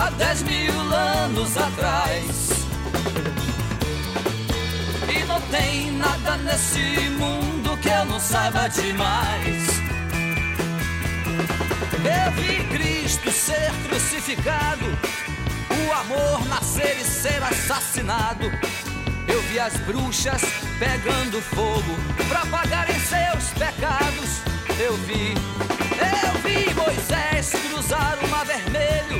Há dez mil anos atrás. E não tem nada nesse mundo que eu não saiba demais. Eu vi Cristo ser crucificado, o amor nascer e ser assassinado. Eu vi as bruxas pegando fogo para pagarem seus pecados. Eu vi, eu vi Moisés cruzar o mar vermelho.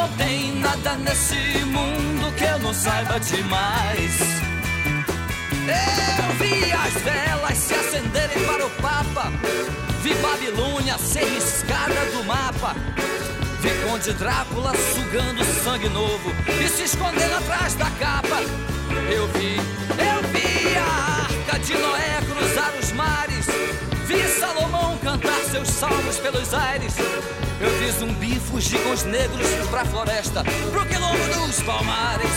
não tem nada nesse mundo que eu não saiba demais. Eu vi as velas se acenderem para o Papa. Vi Babilônia ser riscada do mapa. Vi Conde Drácula sugando sangue novo e se escondendo atrás da capa. Eu vi, eu vi a arca de Noé cruzar os mares. Vi Salomão cantar seus salmos pelos aires. Eu vi zumbi fugir com os negros pra floresta, pro quilombo dos palmares.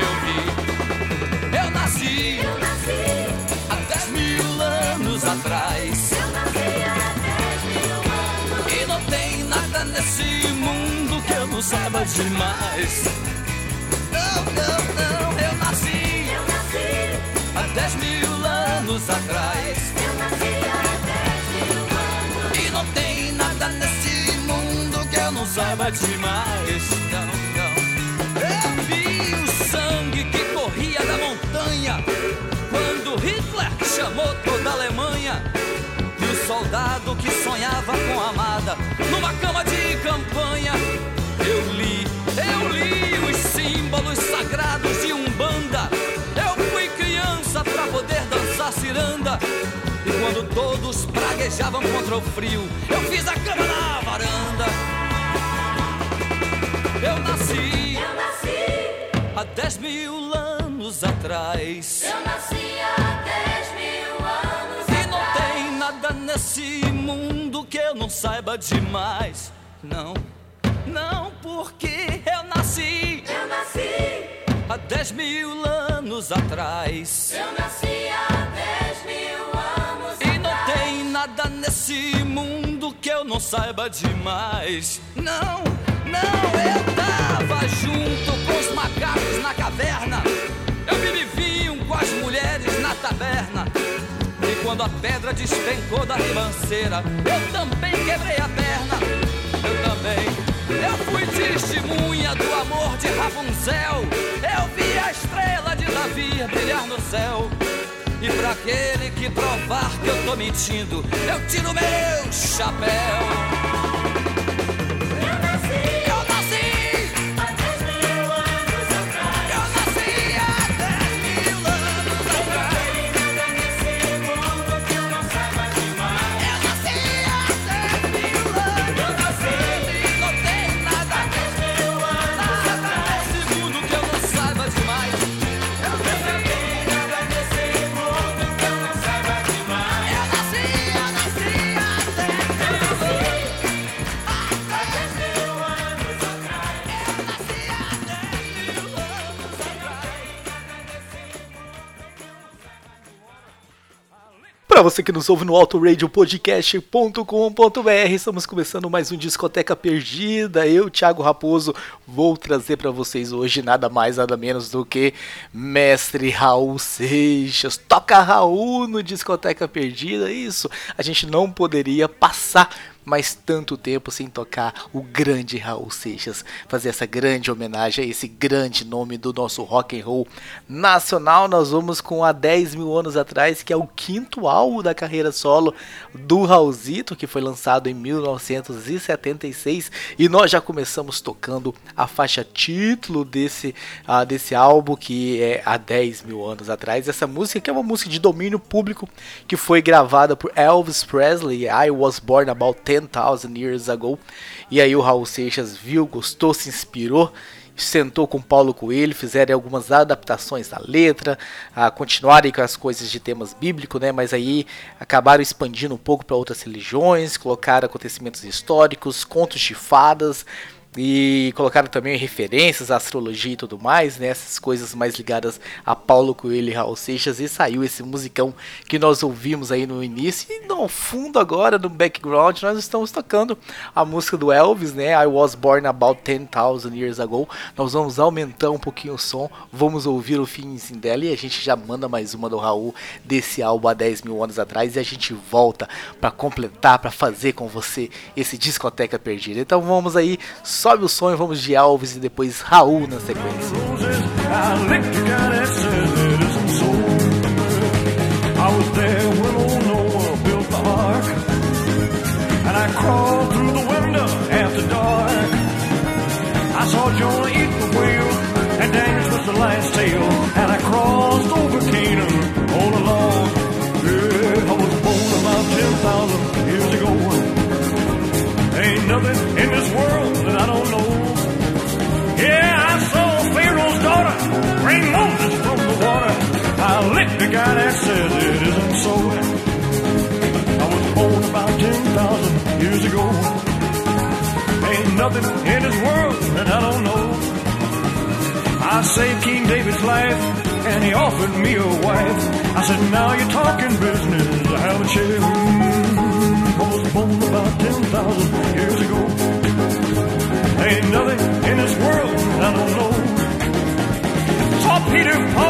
Eu vi, eu nasci Eu nasci, há dez mil anos atrás. eu nasci há dez mil anos. E não tem nada nesse mundo que eu não saiba demais. Não, não, não, eu nasci Eu nasci, há dez mil anos atrás. eu nasci há saiba demais. Não, não. Eu vi o sangue que corria da montanha quando Hitler chamou toda a Alemanha. E o soldado que sonhava com a amada numa cama de campanha. Eu li, eu li os símbolos sagrados de Umbanda. Eu fui criança pra poder dançar ciranda. E quando todos praguejavam contra o frio, eu fiz a cama na saiba demais. Não, não, porque eu nasci Eu nasci, há dez mil anos atrás. eu nasci há dez mil anos. E não tem nada nesse mundo que eu não saiba demais. Não, não, eu tava junto com os macacos na caverna. Eu vinho com as mulheres na taberna. Quando a pedra despencou da ribanceira, eu também quebrei a perna. Eu também. Eu fui testemunha do amor de Rapunzel. Eu vi a estrela de Davi brilhar no céu. E pra aquele que provar que eu tô mentindo, eu tiro meu chapéu. Para você que nos ouve no autoradiopodcast.com.br, estamos começando mais um Discoteca Perdida. Eu, Thiago Raposo, vou trazer para vocês hoje nada mais, nada menos do que Mestre Raul Seixas. Toca Raul no Discoteca Perdida, isso. A gente não poderia passar mais tanto tempo sem tocar o grande Raul Seixas, fazer essa grande homenagem a esse grande nome do nosso rock and roll nacional. Nós vamos com há 10 mil anos atrás, que é o quinto álbum da carreira solo do Raulzito, que foi lançado em 1976, e nós já começamos tocando a faixa título desse, uh, desse álbum, que é há 10 mil anos atrás. Essa música que é uma música de domínio público, que foi gravada por Elvis Presley, I Was Born About 10,000 Years Ago. E aí o Raul Seixas viu, gostou, se inspirou, sentou com Paulo Coelho, fizeram algumas adaptações da letra, a continuarem com as coisas de temas bíblicos, né? Mas aí acabaram expandindo um pouco para outras religiões, colocaram acontecimentos históricos, contos de fadas, e colocaram também referências à astrologia e tudo mais, né? Essas coisas mais ligadas a Paulo Coelho e Raul Seixas. E saiu esse musicão que nós ouvimos aí no início. E no fundo agora, no background, nós estamos tocando a música do Elvis, né? I Was Born About 10,000 Years Ago. Nós vamos aumentar um pouquinho o som, vamos ouvir o finzinho dela e a gente já manda mais uma do Raul desse álbum há 10 mil anos atrás. E a gente volta para completar, para fazer com você esse discoteca perdida. Então vamos aí Sobe o som e vamos de Alves e depois Raul na sequência. I saw Jonah eat the whale, and Daniel was the last tale, and I crossed over that says it isn't so. I was born about 10,000 years ago. Ain't nothing in this world that I don't know. I saved King David's life, and he offered me a wife. I said, now you're talking business, I haven't you? I was born about 10,000 years ago. Ain't nothing in this world I don't know. Saw Peter, Paul,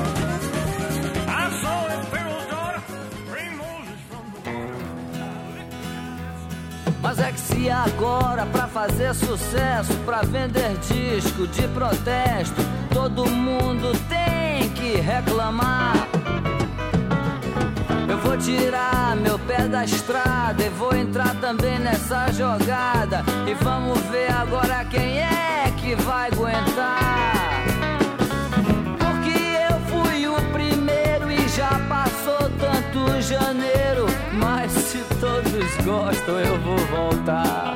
Mas é que se agora pra fazer sucesso, pra vender disco de protesto, todo mundo tem que reclamar. Eu vou tirar meu pé da estrada e vou entrar também nessa jogada. E vamos ver agora quem é gostam, eu vou voltar.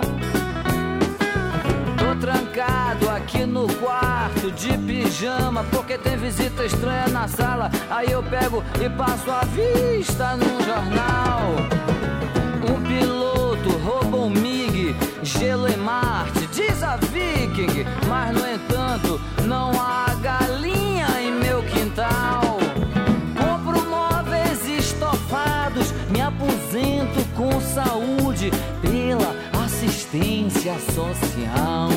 Tô trancado aqui no quarto de pijama porque tem visita estranha na sala. Aí eu pego e passo a vista num jornal. Um piloto roubou um MiG, gelo em Marte, diz a Viking. Mas no entanto, não há galinha em meu quintal. Saúde pela assistência social.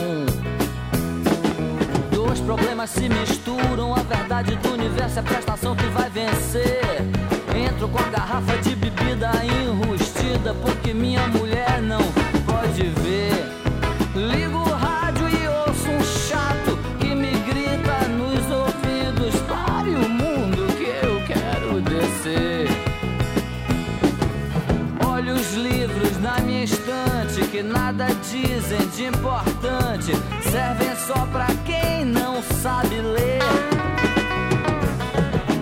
Dois problemas se misturam, a verdade do universo é a prestação que vai vencer. Entro com a garrafa de bebida enrustida, porque minha mulher não pode ver. De importante, servem só pra quem não sabe ler.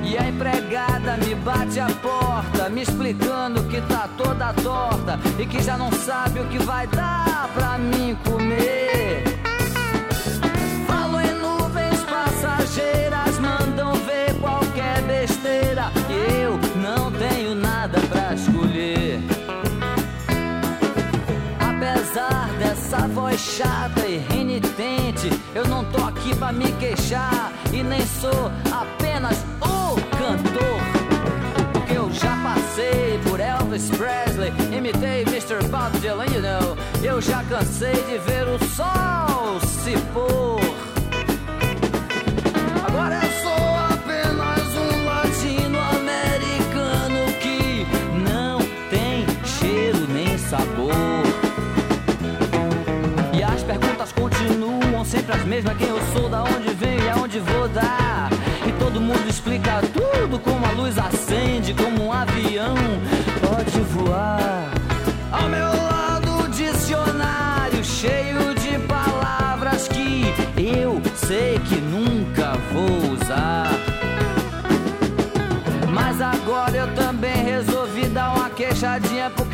E a empregada me bate a porta me explicando que tá toda torta e que já não sabe o que vai dar pra mim comer. Chata e renitente, eu não tô aqui pra me queixar e nem sou apenas o cantor. Porque eu já passei por Elvis Presley, imitei Mr. Bob Dylan, you know. Eu já cansei de ver o sol se pôr.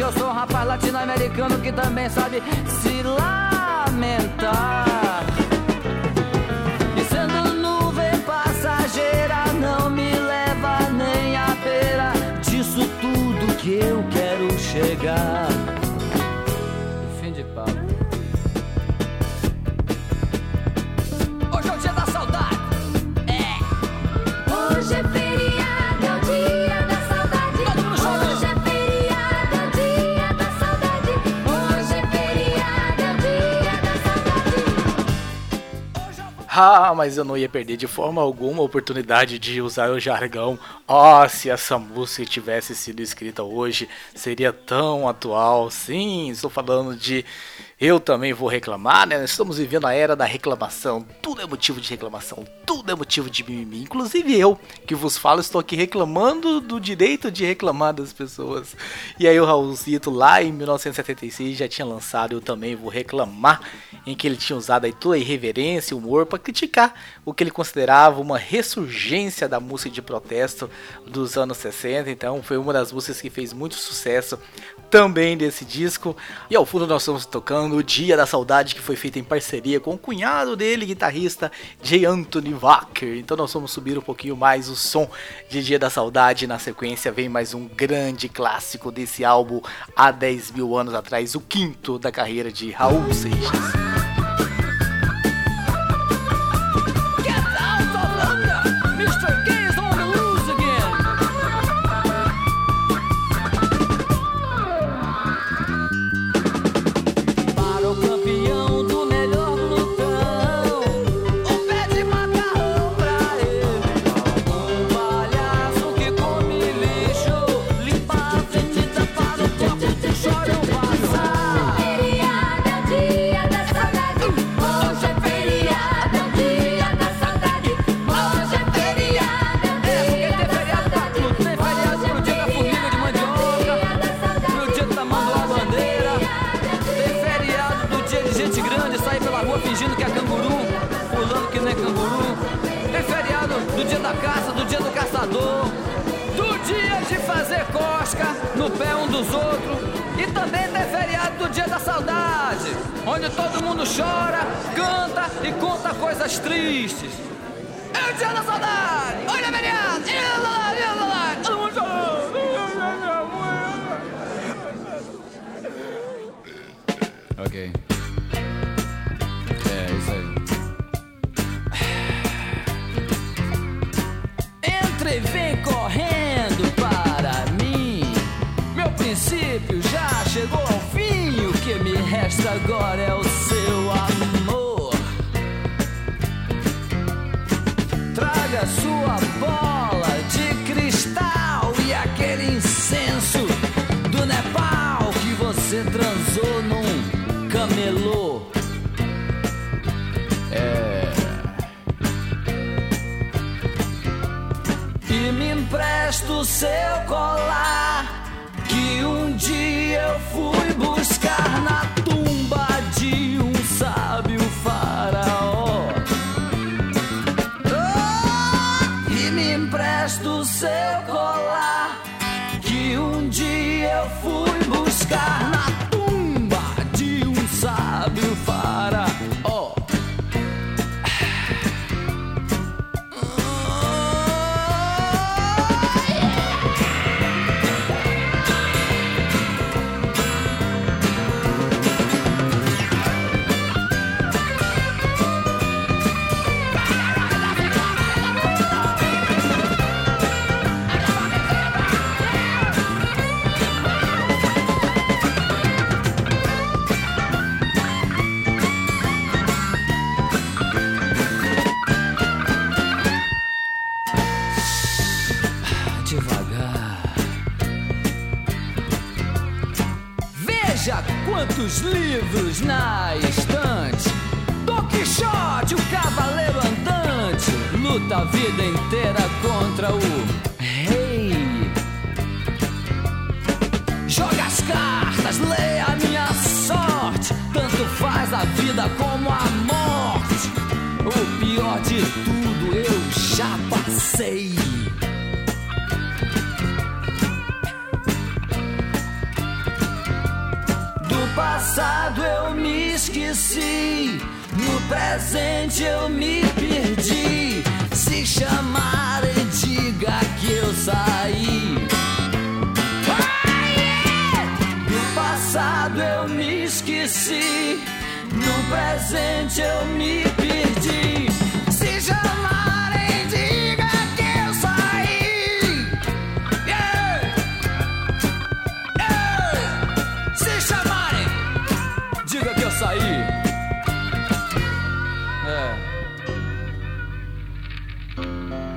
Eu sou um rapaz latino-americano que também sabe se lamentar. E sendo nuvem passageira não me leva nem a beira Disso tudo que eu quero chegar. Fim de papo. Hoje é o dia da saudade. Hoje é Ah, mas eu não ia perder de forma alguma a oportunidade de usar o jargão. Oh, se essa música tivesse sido escrita hoje, seria tão atual. Sim, estou falando de eu também vou reclamar, né? Estamos vivendo a era da reclamação. Tudo é motivo de reclamação, tudo é motivo de mimimi. Inclusive eu, que vos falo, estou aqui reclamando do direito de reclamar das pessoas. E aí o Raulzito, lá em 1976, já tinha lançado Eu Também Vou Reclamar, em que ele tinha usado aí toda a irreverência e humor para criticar o que ele considerava uma ressurgência da música de protesto dos anos 60. Então foi uma das músicas que fez muito sucesso também desse disco. E ao fundo nós estamos tocando O Dia da Saudade, que foi feita em parceria com o cunhado dele, guitarrista J. Anthony Wacker. Então nós vamos subir um pouquinho mais o som de Dia da Saudade. Na sequência vem mais um grande clássico desse álbum há 10 mil anos atrás, o quinto da carreira de Raul Seixas. Pé um dos outros. E também tem feriado do dia da saudade, onde todo mundo chora, canta e conta coisas tristes. É o dia da saudade! Olha, feriado! Todo mundo chorando! Ok. Resta agora é o seu amor. Traga sua bola de cristal e aquele incenso do Nepal que você transou num camelô. E me empresta o seu colar Que um dia eu vida inteira contra o rei. Joga as cartas, leia a minha sorte. Tanto faz a vida como a morte. O pior de tudo eu já passei. Do passado eu me esqueci. No presente eu me perdi. Se chamarem, diga que eu saí. No passado eu me esqueci, no presente eu me Música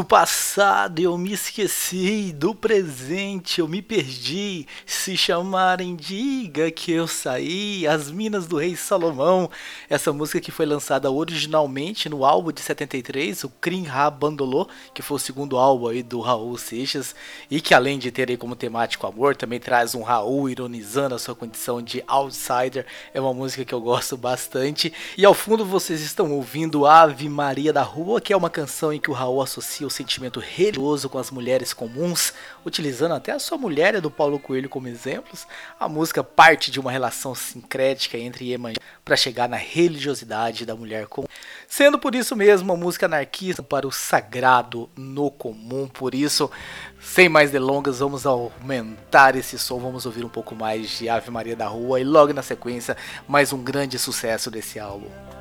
Do passado eu me esqueci, do presente eu me perdi. Se chamarem, diga que eu saí. As Minas do Rei Salomão. Essa música que foi lançada originalmente no álbum de 73, o Crim Ha Bandolô, que foi o segundo álbum aí do Raul Seixas, e que além de ter aí como temático amor, também traz um Raul ironizando a sua condição de outsider. É uma música que eu gosto bastante. E ao fundo vocês estão ouvindo Ave Maria da Rua, que é uma canção em que o Raul associa o sentimento religioso com as mulheres comuns, utilizando até a sua mulher do Paulo Coelho como exemplos. A música parte de uma relação sincrética entre Iemanjá para chegar na religiosidade da mulher comum, sendo por isso mesmo uma música anarquista para o sagrado no comum. Por isso, sem mais delongas, vamos aumentar esse som, vamos ouvir um pouco mais de Ave Maria da Rua e logo na sequência mais um grande sucesso desse álbum.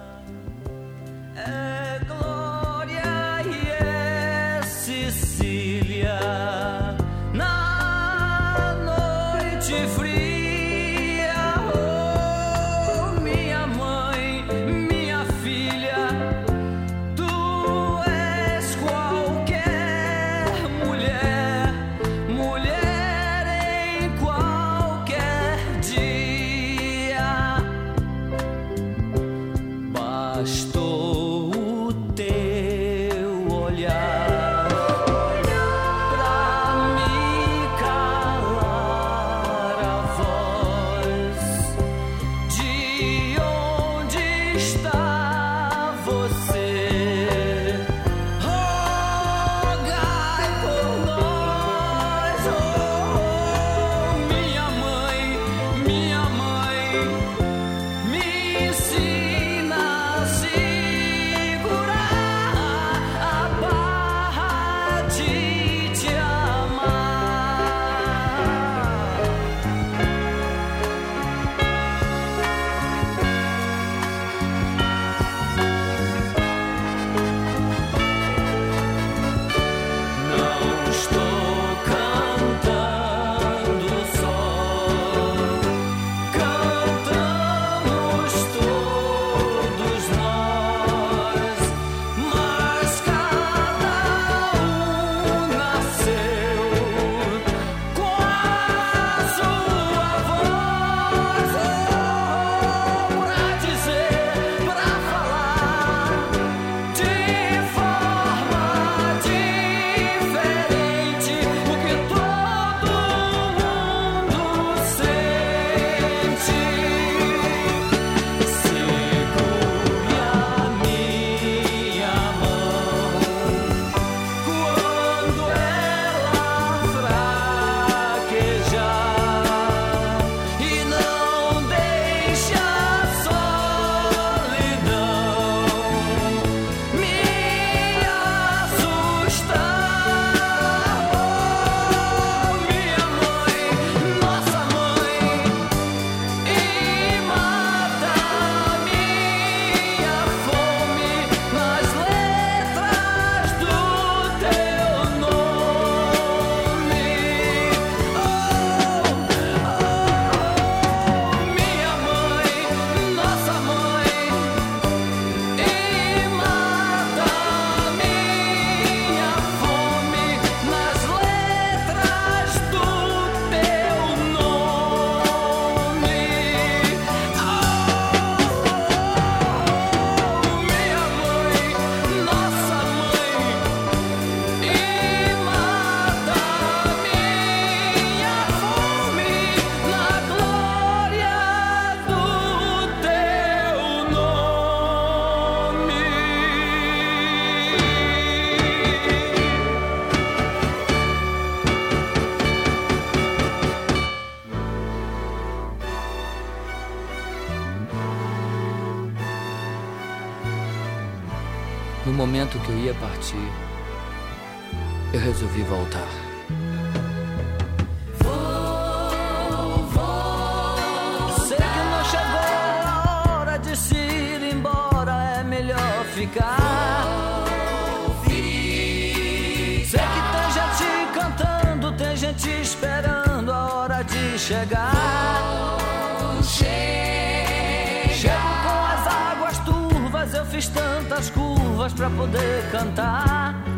Fiz tantas curvas pra poder cantar.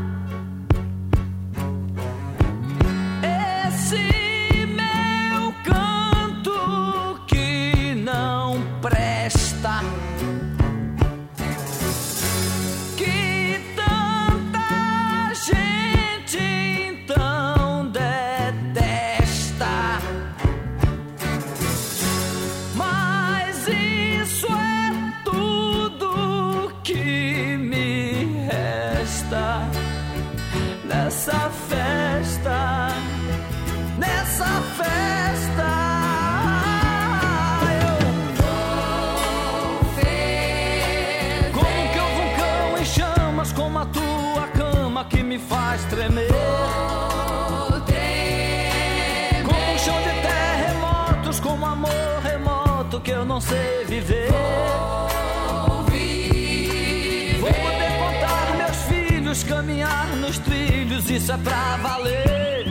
Caminhar nos trilhos, isso é pra valer.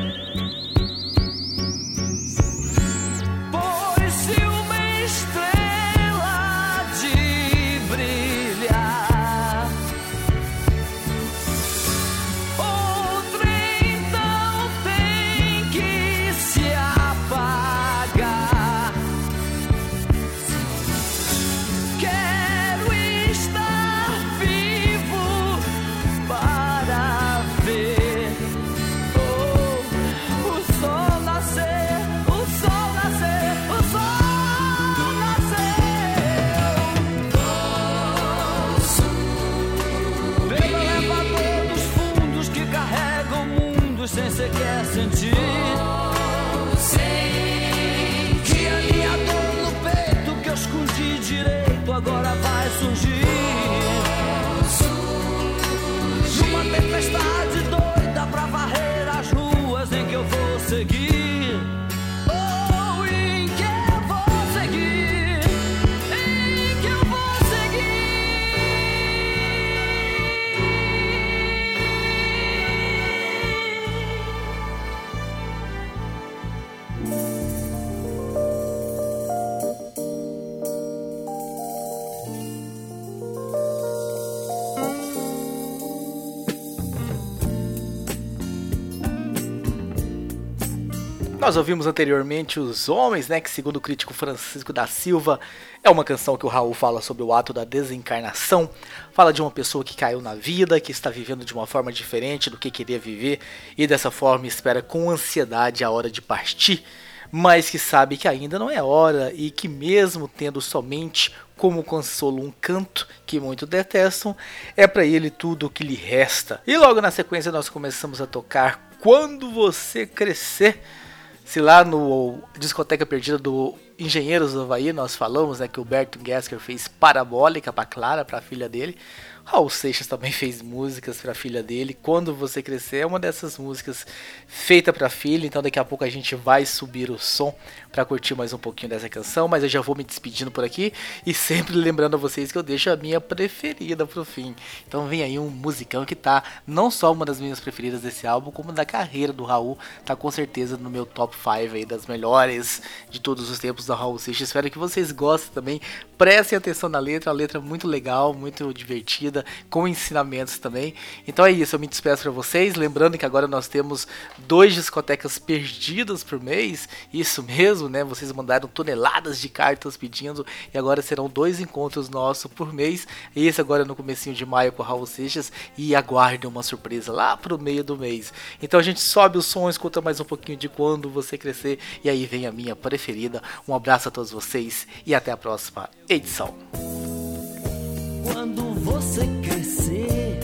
Nós ouvimos anteriormente Os Homens, né? Que segundo o crítico Francisco da Silva, é uma canção que o Raul fala sobre o ato da desencarnação. Fala de uma pessoa que caiu na vida, que está vivendo de uma forma diferente do que queria viver e dessa forma espera com ansiedade a hora de partir, mas que sabe que ainda não é hora e que mesmo tendo somente como consolo um canto que muito detestam, é para ele tudo o que lhe resta. E logo na sequência nós começamos a tocar Quando Você Crescer. Se lá no Discoteca Perdida do Engenheiros do Havaí nós falamos né, que o Berto Gesker fez Parabólica para Clara, para a filha dele. Raul Seixas também fez músicas para a filha dele. Quando você crescer é uma dessas músicas feita para filha, então daqui a pouco a gente vai subir o som para curtir mais um pouquinho dessa canção, mas eu já vou me despedindo por aqui e sempre lembrando a vocês que eu deixo a minha preferida pro fim. Então vem aí um musicão que tá não só uma das minhas preferidas desse álbum, como da carreira do Raul, tá com certeza no meu top 5 aí das melhores de todos os tempos da Raul Seixas. Espero que vocês gostem também. Prestem atenção na letra, a letra é muito legal, muito divertida, com ensinamentos também. Então é isso, eu me despeço para vocês, lembrando que agora nós temos dois discotecas perdidas por mês, isso mesmo, né? Vocês mandaram toneladas de cartas pedindo e agora serão dois encontros nossos por mês. Esse agora no comecinho de maio com o Raul Seixas e aguardem uma surpresa lá pro meio do mês. Então a gente sobe o som, escuta mais um pouquinho de quando você crescer e aí vem a minha preferida. Um abraço a todos vocês e até a próxima edição. Quando você crescer,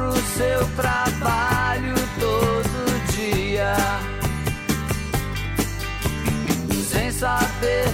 pro seu trabalho todo dia, sem saber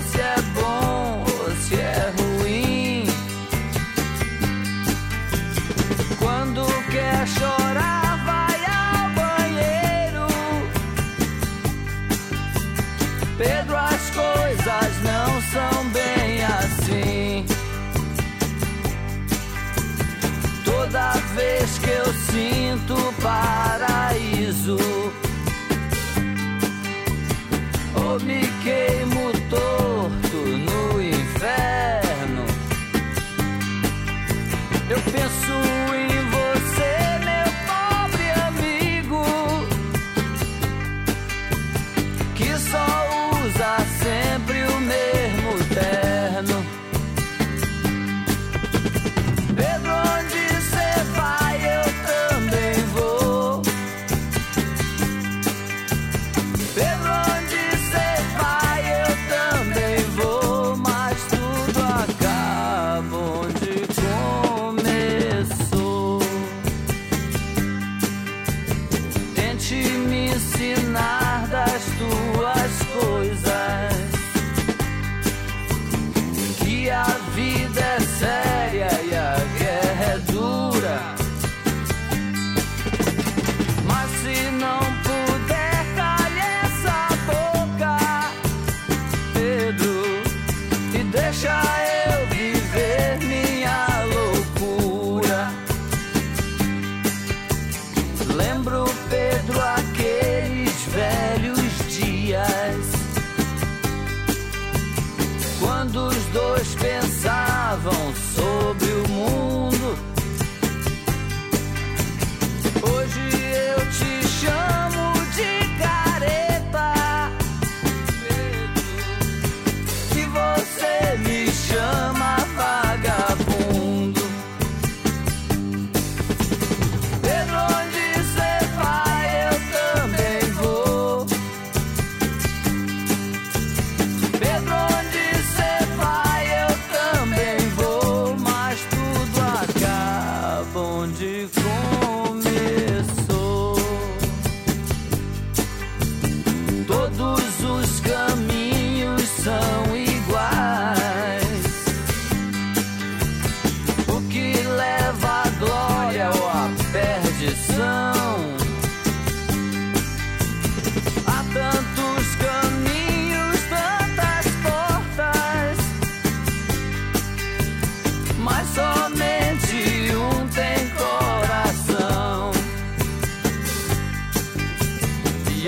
vez que eu sinto paraíso, ou me queimo torto no inferno. Eu penso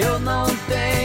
eu não tenho.